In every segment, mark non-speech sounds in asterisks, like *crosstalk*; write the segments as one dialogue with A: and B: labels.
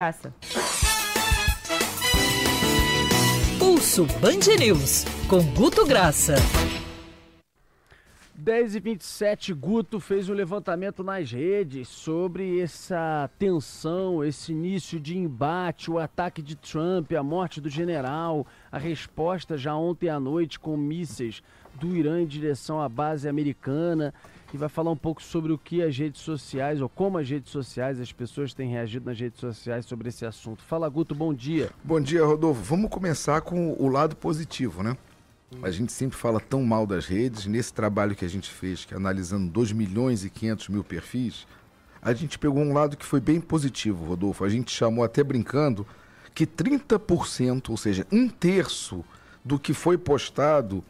A: Graça.
B: Pulso Band News, com Guto Graça.
C: 10 e 27 Guto fez um levantamento nas redes sobre essa tensão, esse início de embate, o ataque de Trump, a morte do general, a resposta já ontem à noite com mísseis do Irã em direção à base americana e vai falar um pouco sobre o que as redes sociais, ou como as redes sociais, as pessoas têm reagido nas redes sociais sobre esse assunto. Fala, Guto, bom dia.
D: Bom dia, Rodolfo. Vamos começar com o lado positivo, né? A gente sempre fala tão mal das redes. Nesse trabalho que a gente fez, que é analisando 2 milhões e 500 mil perfis, a gente pegou um lado que foi bem positivo, Rodolfo. A gente chamou até brincando que 30%, ou seja, um terço do que foi postado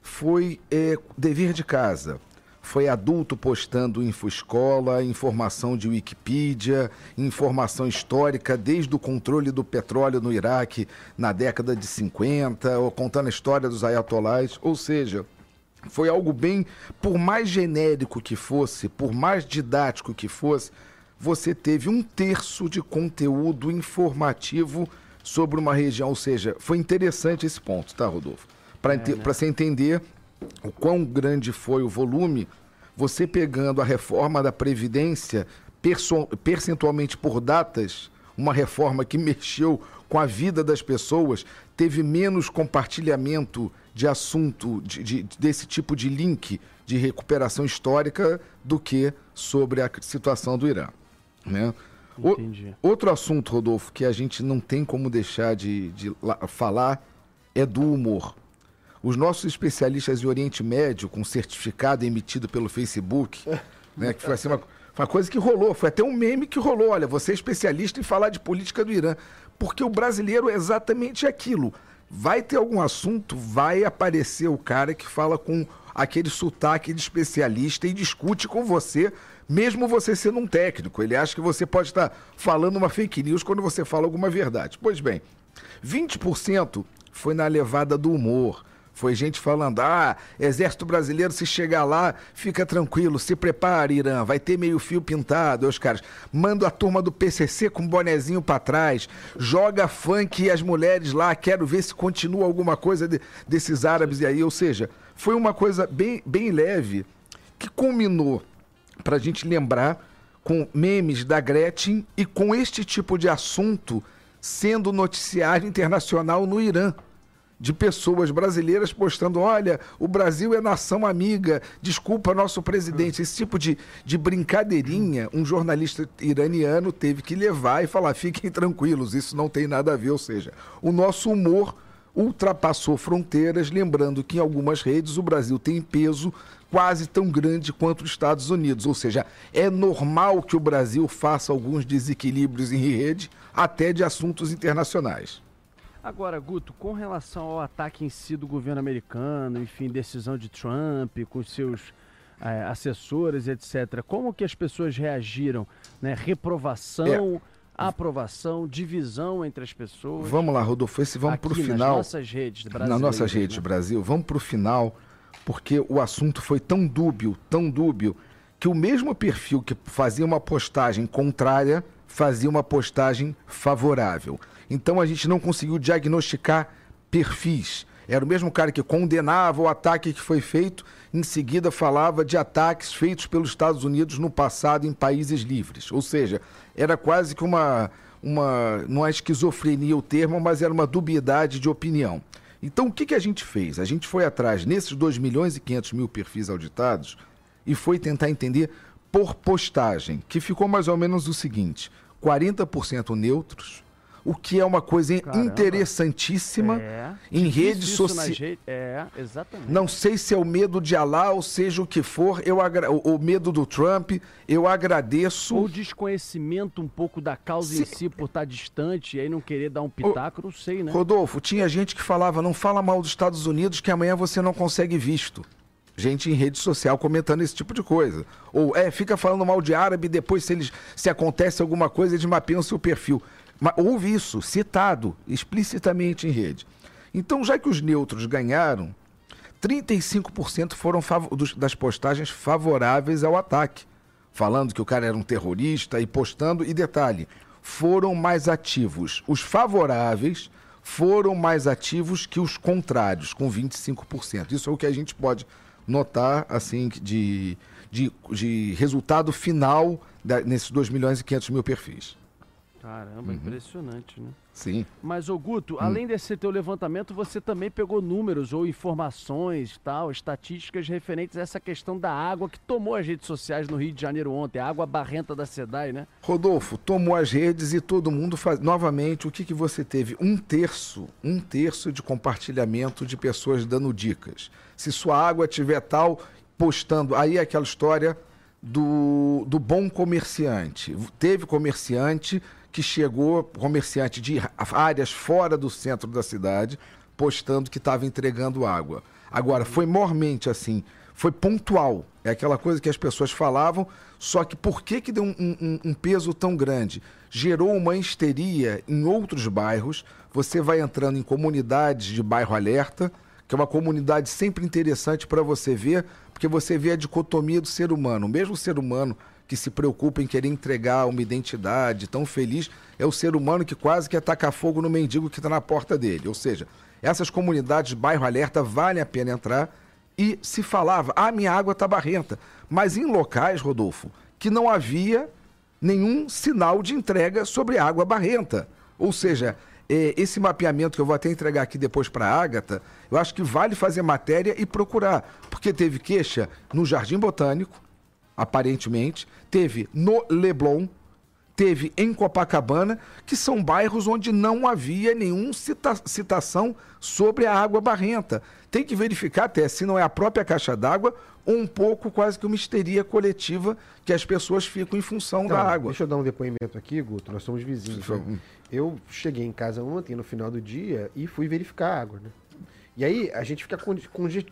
D: foi é, dever de casa foi adulto postando infoescola, informação de Wikipedia, informação histórica desde o controle do petróleo no Iraque na década de 50, ou contando a história dos ayatolás, ou seja, foi algo bem, por mais genérico que fosse, por mais didático que fosse, você teve um terço de conteúdo informativo sobre uma região, ou seja, foi interessante esse ponto, tá, Rodolfo? Para é, né? você entender o quão grande foi o volume, você pegando a reforma da Previdência percentualmente por datas, uma reforma que *laughs* mexeu com a vida das pessoas, teve menos compartilhamento de assunto, de, de, desse tipo de link de recuperação histórica do que sobre a situação do Irã. Né? O, outro assunto, Rodolfo, que a gente não tem como deixar de, de falar é do humor. Os nossos especialistas em Oriente Médio, com certificado emitido pelo Facebook, *laughs* né, que foi assim uma, uma coisa que rolou, foi até um meme que rolou. Olha, você é especialista em falar de política do Irã. Porque o brasileiro é exatamente aquilo. Vai ter algum assunto, vai aparecer o cara que fala com aquele sotaque de especialista e discute com você, mesmo você sendo um técnico. Ele acha que você pode estar falando uma fake news quando você fala alguma verdade. Pois bem, 20% foi na levada do humor. Foi gente falando: ah, exército brasileiro, se chegar lá, fica tranquilo, se prepara, Irã, vai ter meio fio pintado. Os caras, manda a turma do PCC com bonezinho para trás, joga funk e as mulheres lá, quero ver se continua alguma coisa de, desses árabes e aí. Ou seja, foi uma coisa bem, bem leve que culminou, para a gente lembrar, com memes da Gretchen e com este tipo de assunto sendo noticiário internacional no Irã de pessoas brasileiras postando: olha, o Brasil é nação amiga, desculpa nosso presidente. Esse tipo de, de brincadeirinha, um jornalista iraniano teve que levar e falar: fiquem tranquilos, isso não tem nada a ver. Ou seja, o nosso humor ultrapassou fronteiras, lembrando que em algumas redes o Brasil tem peso quase tão grande quanto os Estados Unidos. Ou seja, é normal que o Brasil faça alguns desequilíbrios em rede, até de assuntos internacionais.
C: Agora, Guto, com relação ao ataque em si do governo americano, enfim, decisão de Trump, com seus é, assessores, etc., como que as pessoas reagiram? Né? Reprovação, é. aprovação, divisão entre as pessoas?
D: Vamos lá, Rodolfo, esse vamos para o final. Nas
C: nossas redes
D: Nas nossas redes, né? Brasil, vamos para o final, porque o assunto foi tão dúbio, tão dúbio, que o mesmo perfil que fazia uma postagem contrária fazia uma postagem favorável. Então a gente não conseguiu diagnosticar perfis. Era o mesmo cara que condenava o ataque que foi feito, em seguida falava de ataques feitos pelos Estados Unidos no passado em países livres. Ou seja, era quase que uma, uma não é esquizofrenia o termo, mas era uma dubiedade de opinião. Então o que, que a gente fez? A gente foi atrás nesses 2 milhões e 500 mil perfis auditados e foi tentar entender por postagem, que ficou mais ou menos o seguinte: 40% neutros, o que é uma coisa Caramba. interessantíssima é. em redes sociais.
C: É, exatamente.
D: Não sei se é o medo de Alá ou seja o que for, eu agra... o medo do Trump, eu agradeço.
C: Ou desconhecimento um pouco da causa em si por estar distante e aí não querer dar um pitaco, não sei, né?
D: Rodolfo, tinha gente que falava, não fala mal dos Estados Unidos que amanhã você não consegue visto gente em rede social comentando esse tipo de coisa. Ou é, fica falando mal de árabe, depois se eles se acontece alguma coisa, eles mapeiam seu perfil. Mas houve isso citado explicitamente em rede. Então, já que os neutros ganharam, 35% foram das postagens favoráveis ao ataque, falando que o cara era um terrorista e postando. E detalhe, foram mais ativos. Os favoráveis foram mais ativos que os contrários, com 25%. Isso é o que a gente pode notar, assim, de, de, de resultado final da, nesses 2 milhões e 500 mil perfis.
C: Caramba, uhum. impressionante, né?
D: Sim.
C: Mas, ô Guto, hum. além desse teu levantamento, você também pegou números ou informações, tal, estatísticas referentes a essa questão da água que tomou as redes sociais no Rio de Janeiro ontem, a água barrenta da SEDAI, né?
D: Rodolfo, tomou as redes e todo mundo faz. Novamente, o que, que você teve? Um terço, um terço de compartilhamento de pessoas dando dicas. Se sua água tiver tal, postando. Aí é aquela história do, do bom comerciante. Teve comerciante que chegou, comerciante de áreas fora do centro da cidade, postando que estava entregando água. Agora, foi mormente assim, foi pontual. É aquela coisa que as pessoas falavam, só que por que, que deu um, um, um peso tão grande? Gerou uma histeria em outros bairros. Você vai entrando em comunidades de bairro alerta, que é uma comunidade sempre interessante para você ver, porque você vê a dicotomia do ser humano. O mesmo ser humano que se preocupa em querer entregar uma identidade tão feliz, é o ser humano que quase quer tacar fogo no mendigo que está na porta dele. Ou seja, essas comunidades, bairro alerta, vale a pena entrar. E se falava, ah, minha água está barrenta. Mas em locais, Rodolfo, que não havia nenhum sinal de entrega sobre água barrenta. Ou seja, é, esse mapeamento que eu vou até entregar aqui depois para a Ágata, eu acho que vale fazer matéria e procurar. Porque teve queixa no Jardim Botânico, aparentemente, teve no Leblon, teve em Copacabana, que são bairros onde não havia nenhuma cita citação sobre a água barrenta. Tem que verificar até se não é a própria caixa d'água ou um pouco quase que uma histeria coletiva que as pessoas ficam em função então, da água.
A: Deixa eu dar um depoimento aqui, Guto, nós somos vizinhos. Né? Eu cheguei em casa ontem, no final do dia, e fui verificar a água, né? E aí a gente fica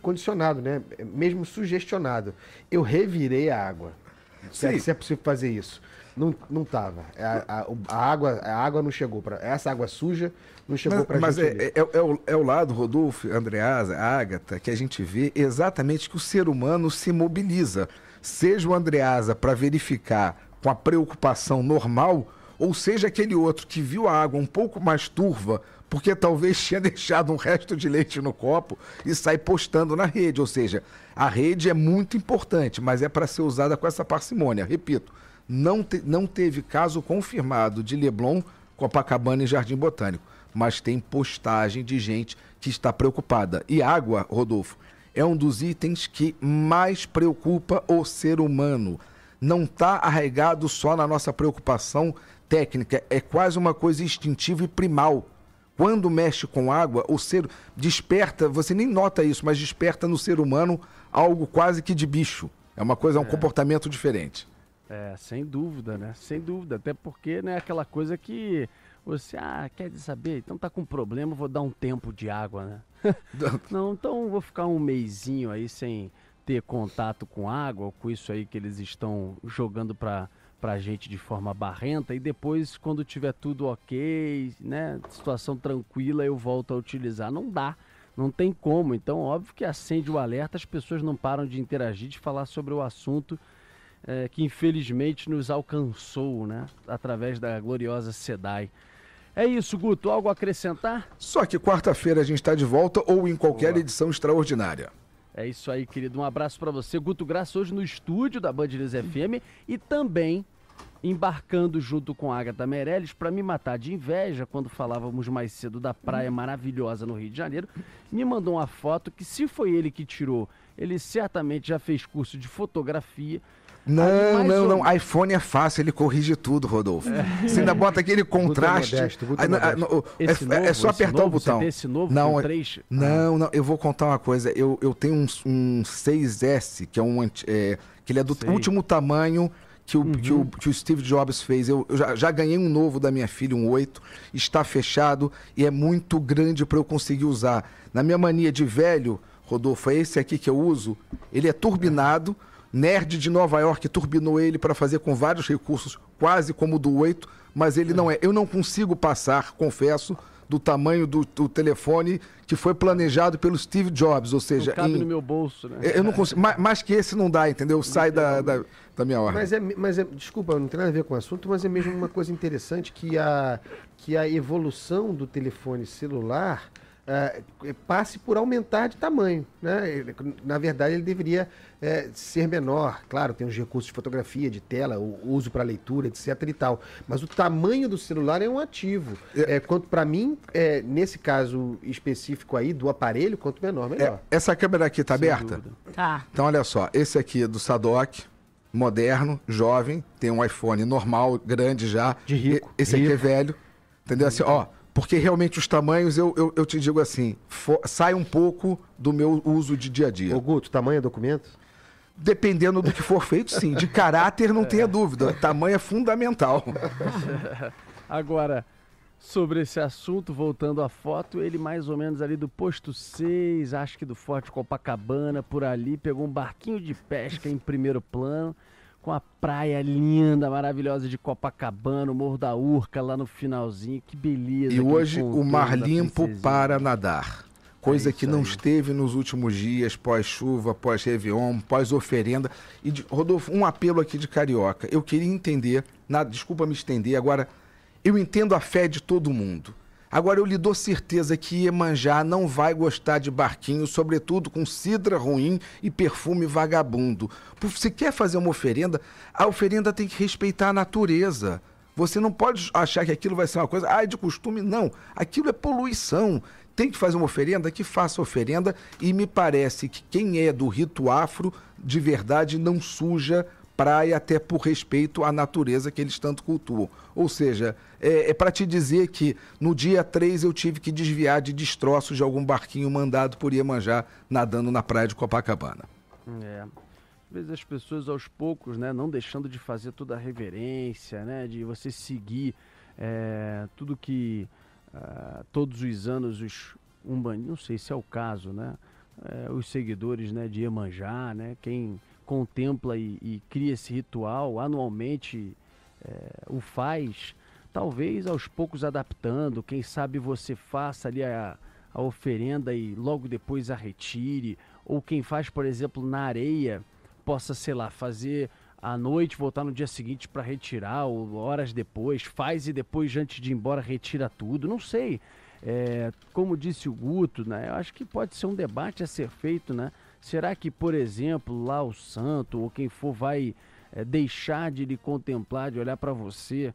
A: condicionado, né? Mesmo sugestionado. Eu revirei a água. Se é, se é possível fazer isso. Não, não tava. A, a, a, água, a água não chegou para essa água suja não chegou para
D: Mas é, é, é, o, é o lado, Rodolfo, Andreasa, Ágata, que a gente vê exatamente que o ser humano se mobiliza. Seja o Andreasa para verificar com a preocupação normal, ou seja aquele outro que viu a água um pouco mais turva porque talvez tinha *laughs* deixado um resto de leite no copo e sai postando na rede. Ou seja, a rede é muito importante, mas é para ser usada com essa parcimônia. Repito, não, te, não teve caso confirmado de Leblon, Copacabana e Jardim Botânico, mas tem postagem de gente que está preocupada. E água, Rodolfo, é um dos itens que mais preocupa o ser humano. Não está arraigado só na nossa preocupação técnica, é quase uma coisa instintiva e primal quando mexe com água, o ser desperta, você nem nota isso, mas desperta no ser humano algo quase que de bicho. É uma coisa, é um é. comportamento diferente.
C: É, sem dúvida, né? Sem dúvida. Até porque, né, aquela coisa que você, ah, quer saber? Então tá com problema, vou dar um tempo de água, né? *laughs* Não, então vou ficar um mêsinho aí sem ter contato com água, com isso aí que eles estão jogando para pra gente de forma barrenta e depois quando tiver tudo ok, né, situação tranquila, eu volto a utilizar. Não dá, não tem como. Então, óbvio que acende o alerta, as pessoas não param de interagir, de falar sobre o assunto é, que infelizmente nos alcançou, né, através da gloriosa SEDAI. É isso, Guto. Algo a acrescentar?
D: Só que quarta-feira a gente está de volta ou em qualquer Boa. edição extraordinária.
C: É isso aí, querido. Um abraço para você. Guto Graça hoje no estúdio da Band News FM e também embarcando junto com a Agatha Meirelles para me matar de inveja quando falávamos mais cedo da praia maravilhosa no Rio de Janeiro. Me mandou uma foto que se foi ele que tirou, ele certamente já fez curso de fotografia
D: não, não, ou... não. iPhone é fácil, ele corrige tudo, Rodolfo. É. Você ainda bota aquele contraste. Modesto, aí, é, é, novo, é, só apertar
C: novo,
D: o botão.
C: Esse novo
D: não,
C: 3...
D: não, ah. não. Eu vou contar uma coisa. Eu, eu tenho um, um 6S, que é um. É, que ele é do Sei. último tamanho que o, uhum. que, o, que o Steve Jobs fez. Eu, eu já, já, ganhei um novo da minha filha, um 8. Está fechado e é muito grande para eu conseguir usar. Na minha mania de velho, Rodolfo, é esse aqui que eu uso. Ele é turbinado. Nerd de Nova York turbinou ele para fazer com vários recursos, quase como o do 8, mas ele não é. Eu não consigo passar, confesso, do tamanho do, do telefone que foi planejado pelo Steve Jobs, ou seja...
C: Não cabe
D: em-
C: no meu bolso, né?
D: Eu não consigo, mais, mais que esse não dá, entendeu? Sai da, da, da minha ordem.
A: Mas é, mas é, desculpa, não tem nada a ver com o assunto, mas é mesmo uma coisa interessante que a, que a evolução do telefone celular ah, passe por aumentar de tamanho. Né? Ele- Na verdade, ele deveria eh, ser menor. Claro, tem os recursos de fotografia, de tela, o uso para leitura, etc. e tal. Mas o tamanho do celular é um ativo. É, quanto para mim, é, nesse caso específico aí do aparelho, quanto menor, melhor.
D: É, essa câmera aqui tá
C: Sem
D: aberta?
C: dúvida.
E: Tá.
D: Então, olha só, esse aqui é do Sadok, moderno, jovem, tem um iPhone normal, grande já.
A: De rico,
D: E- Esse aqui é
A: rico.
D: velho. Entendeu? Assim, ó, porque realmente os tamanhos, eu, eu, eu te digo assim, sai um pouco do meu uso de dia a dia.
A: Ô, Guto, tamanho é documento?
D: Dependendo do que for feito, sim. De caráter, não tenha dúvida. Tamanho é fundamental. *laughs*
C: Agora, sobre esse assunto, voltando à foto, ele mais ou menos ali do posto 6, acho que do Forte Copacabana, por ali, pegou um barquinho de pesca em primeiro plano, com a praia linda, maravilhosa de Copacabana, o Morro da Urca lá no finalzinho, que beleza.
D: E hoje o mar limpo para nadar. Coisa
C: É
D: que não
C: aí.
D: esteve nos últimos dias, pós-chuva, pós-Réveillon, pós-oferenda. E, de- Rodolfo, um apelo aqui de carioca. Eu queria entender, na, desculpa me estender, agora, eu entendo a fé de todo mundo. Agora, eu lhe dou certeza que Iemanjá não vai gostar de barquinho, sobretudo com cidra ruim e perfume vagabundo. Se quer fazer uma oferenda, a oferenda tem que respeitar a natureza. Você não pode achar que aquilo vai ser uma coisa, ah, é de costume. Não. Aquilo é poluição. Tem que fazer uma oferenda, que faça oferenda. E me parece que quem é do rito afro, de verdade, não suja praia, até por respeito à natureza que eles tanto cultuam. Ou seja, é, é para te dizer que no dia 3 eu tive que desviar de destroços de algum barquinho mandado por Iemanjá nadando na praia de Copacabana.
C: É. Às vezes as pessoas aos poucos, né, não deixando de fazer toda a reverência, né, de você seguir é, tudo que ah, todos os anos os umbandidos, não sei se é o caso, né, é, os seguidores, né, de Iemanjá, né, quem contempla e, e cria esse ritual anualmente é, o faz, talvez aos poucos adaptando, quem sabe você faça ali a, a oferenda e logo depois a retire, ou quem faz, por exemplo, na areia, possa, sei lá, fazer à noite, voltar no dia seguinte para retirar, ou horas depois, faz e depois, antes de ir embora, retira tudo, não sei. É, como disse o Guto, né, eu acho que pode ser um debate a ser feito, né? Será que, por exemplo, lá o santo ou quem for vai é, deixar de lhe contemplar, de olhar para você,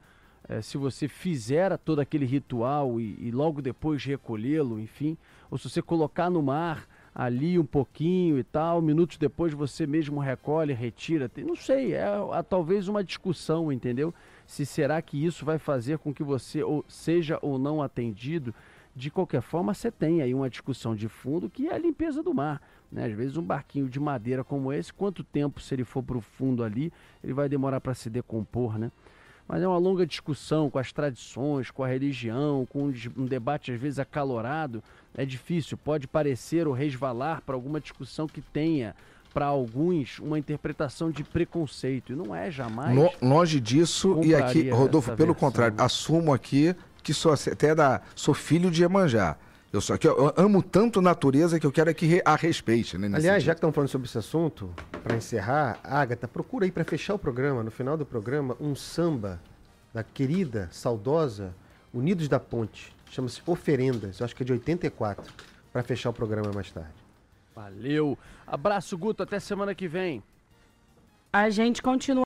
C: é, se você fizer todo aquele ritual e, e logo depois recolhê-lo, enfim, ou se você colocar no mar ali um pouquinho e tal, minutos depois você mesmo recolhe, retira, não sei, é ah, talvez uma discussão, entendeu? Se será que isso vai fazer com que você ou seja ou não atendido, de qualquer forma você tem aí uma discussão de fundo que é a limpeza do mar. Né? Às vezes um barquinho de madeira como esse, quanto tempo se ele for para o fundo ali, ele vai demorar para se decompor, né? Mas é uma longa discussão com as tradições, com a religião, com um debate às vezes acalorado. É difícil, pode parecer ou resvalar para alguma discussão que tenha para alguns uma interpretação de preconceito. E não é jamais.
D: Lo- longe disso, e aqui, Rodolfo, pelo
C: versão.
D: contrário, assumo aqui que sou até da, sou filho de Iemanjá. Eu só que eu amo tanto a natureza que eu quero é que a respeite, né?
A: Aliás, já
D: sentido.
A: que estamos falando sobre esse assunto, para encerrar, Agatha, procura aí para fechar o programa, no final do programa, um samba da querida, saudosa Unidos da Ponte. Chama-se Oferendas, eu acho que é de 84, para fechar o programa mais tarde.
C: Valeu. Abraço, Guto. Até semana que vem.
E: A gente continua.